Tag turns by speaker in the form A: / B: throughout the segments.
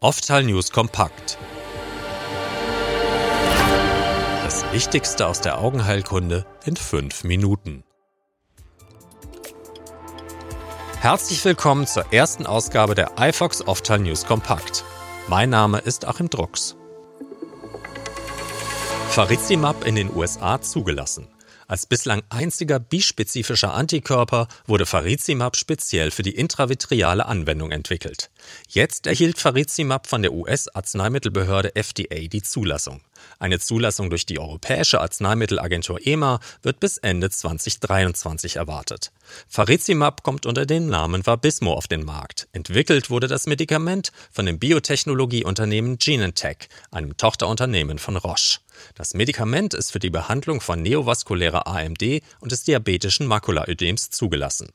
A: Oftal News kompakt. Das Wichtigste aus der Augenheilkunde in fünf Minuten. Herzlich willkommen zur ersten Ausgabe der iFox Oftal News kompakt. Mein Name ist Achim Drucks. Farizimab in den USA zugelassen. Als bislang einziger bispezifischer Antikörper wurde Farizimab speziell für die intravitreale Anwendung entwickelt. Jetzt erhielt Farizimab von der US-Arzneimittelbehörde FDA die Zulassung. Eine Zulassung durch die Europäische Arzneimittelagentur EMA wird bis Ende 2023 erwartet. Farizimab kommt unter dem Namen Vabismo auf den Markt. Entwickelt wurde das Medikament von dem Biotechnologieunternehmen Genentech, einem Tochterunternehmen von Roche. Das Medikament ist für die Behandlung von neovaskulärer AMD und des diabetischen Makulaödems zugelassen.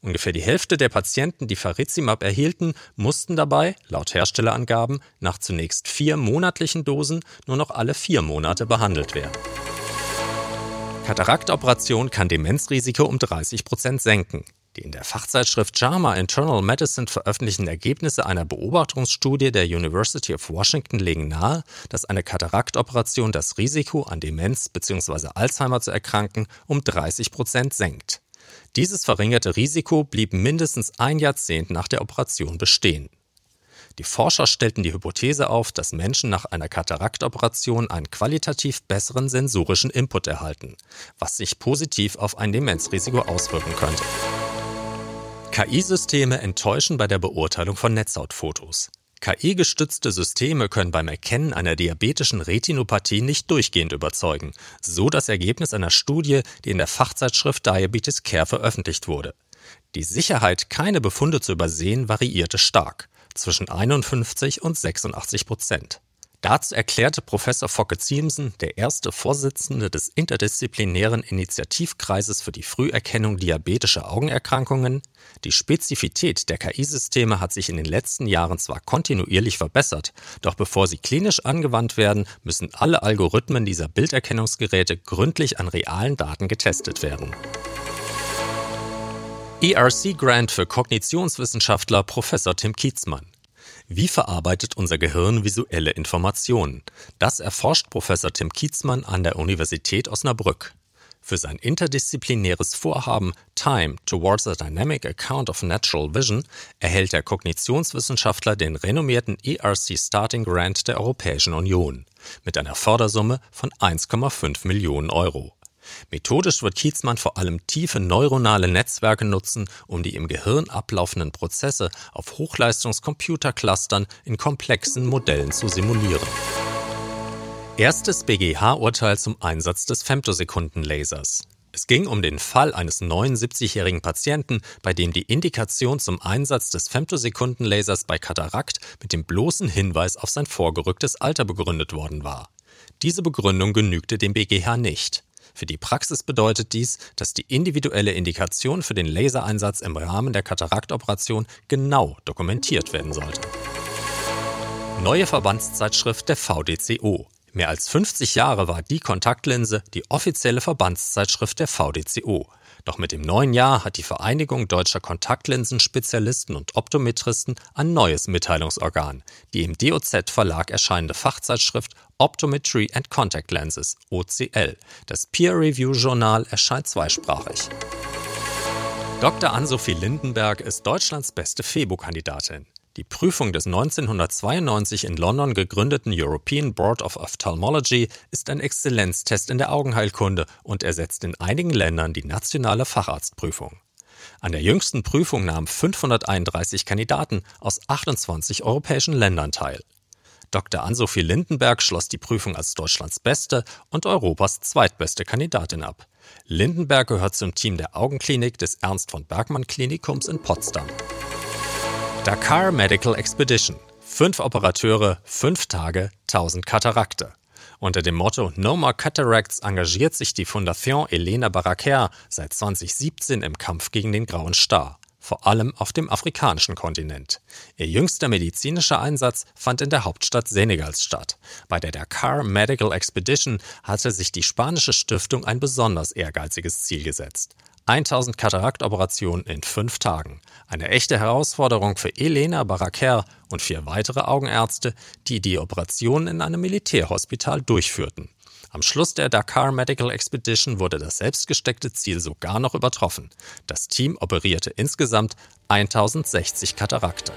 A: Ungefähr die Hälfte der Patienten, die Farizimab erhielten, mussten dabei, laut Herstellerangaben, nach zunächst vier monatlichen Dosen nur noch alle vier Monate behandelt werden. Kataraktoperation kann Demenzrisiko um 30 Prozent senken. Die in der Fachzeitschrift JAMA Internal Medicine veröffentlichten Ergebnisse einer Beobachtungsstudie der University of Washington legen nahe, dass eine Kataraktoperation das Risiko, an Demenz bzw. Alzheimer zu erkranken, um 30 Prozent senkt. Dieses verringerte Risiko blieb mindestens ein Jahrzehnt nach der Operation bestehen. Die Forscher stellten die Hypothese auf, dass Menschen nach einer Kataraktoperation einen qualitativ besseren sensorischen Input erhalten, was sich positiv auf ein Demenzrisiko auswirken könnte. KI-Systeme enttäuschen bei der Beurteilung von Netzhautfotos. KI-gestützte Systeme können beim Erkennen einer diabetischen Retinopathie nicht durchgehend überzeugen, so das Ergebnis einer Studie, die in der Fachzeitschrift Diabetes Care veröffentlicht wurde. Die Sicherheit, keine Befunde zu übersehen, variierte stark, zwischen 51 und 86 Prozent. Dazu erklärte Professor Focke Ziemsen, der erste Vorsitzende des interdisziplinären Initiativkreises für die Früherkennung diabetischer Augenerkrankungen, die Spezifität der KI-Systeme hat sich in den letzten Jahren zwar kontinuierlich verbessert, doch bevor sie klinisch angewandt werden, müssen alle Algorithmen dieser Bilderkennungsgeräte gründlich an realen Daten getestet werden. ERC Grant für Kognitionswissenschaftler Professor Tim Kietzmann. Wie verarbeitet unser Gehirn visuelle Informationen? Das erforscht Professor Tim Kietzmann an der Universität Osnabrück. Für sein interdisziplinäres Vorhaben Time Towards a Dynamic Account of Natural Vision erhält der Kognitionswissenschaftler den renommierten ERC Starting Grant der Europäischen Union mit einer Fördersumme von 1,5 Millionen Euro. Methodisch wird Kietzmann vor allem tiefe neuronale Netzwerke nutzen, um die im Gehirn ablaufenden Prozesse auf Hochleistungscomputerclustern in komplexen Modellen zu simulieren. Erstes BGH-Urteil zum Einsatz des Femtosekundenlasers. Es ging um den Fall eines 79-jährigen Patienten, bei dem die Indikation zum Einsatz des Femtosekundenlasers bei Katarakt mit dem bloßen Hinweis auf sein vorgerücktes Alter begründet worden war. Diese Begründung genügte dem BGH nicht. Für die Praxis bedeutet dies, dass die individuelle Indikation für den Lasereinsatz im Rahmen der Kataraktoperation genau dokumentiert werden sollte. Neue Verbandszeitschrift der VDCO. Mehr als 50 Jahre war die Kontaktlinse die offizielle Verbandszeitschrift der VDCO. Doch mit dem neuen Jahr hat die Vereinigung deutscher Kontaktlinsenspezialisten und Optometristen ein neues Mitteilungsorgan, die im DOZ Verlag erscheinende Fachzeitschrift Optometry and Contact Lenses OCL. Das Peer Review Journal erscheint zweisprachig. Dr. Ann-Sophie Lindenberg ist Deutschlands beste FEBO-Kandidatin. Die Prüfung des 1992 in London gegründeten European Board of Ophthalmology ist ein Exzellenztest in der Augenheilkunde und ersetzt in einigen Ländern die nationale Facharztprüfung. An der jüngsten Prüfung nahmen 531 Kandidaten aus 28 europäischen Ländern teil. Dr. Ann-Sophie Lindenberg schloss die Prüfung als Deutschlands beste und Europas zweitbeste Kandidatin ab. Lindenberg gehört zum Team der Augenklinik des Ernst von Bergmann Klinikums in Potsdam. Dakar Medical Expedition. Fünf Operateure, fünf Tage, tausend Katarakte. Unter dem Motto No More Cataracts engagiert sich die Fondation Elena Barraquer seit 2017 im Kampf gegen den grauen Star, vor allem auf dem afrikanischen Kontinent. Ihr jüngster medizinischer Einsatz fand in der Hauptstadt Senegals statt. Bei der Dakar Medical Expedition hatte sich die spanische Stiftung ein besonders ehrgeiziges Ziel gesetzt 1000 Kataraktoperationen in fünf Tagen. Eine echte Herausforderung für Elena Baraker und vier weitere Augenärzte, die die Operationen in einem Militärhospital durchführten. Am Schluss der Dakar Medical Expedition wurde das selbstgesteckte Ziel sogar noch übertroffen. Das Team operierte insgesamt 1060 Katarakte.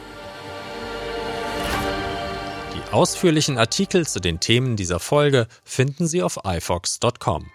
A: Die ausführlichen Artikel zu den Themen dieser Folge finden Sie auf ifox.com.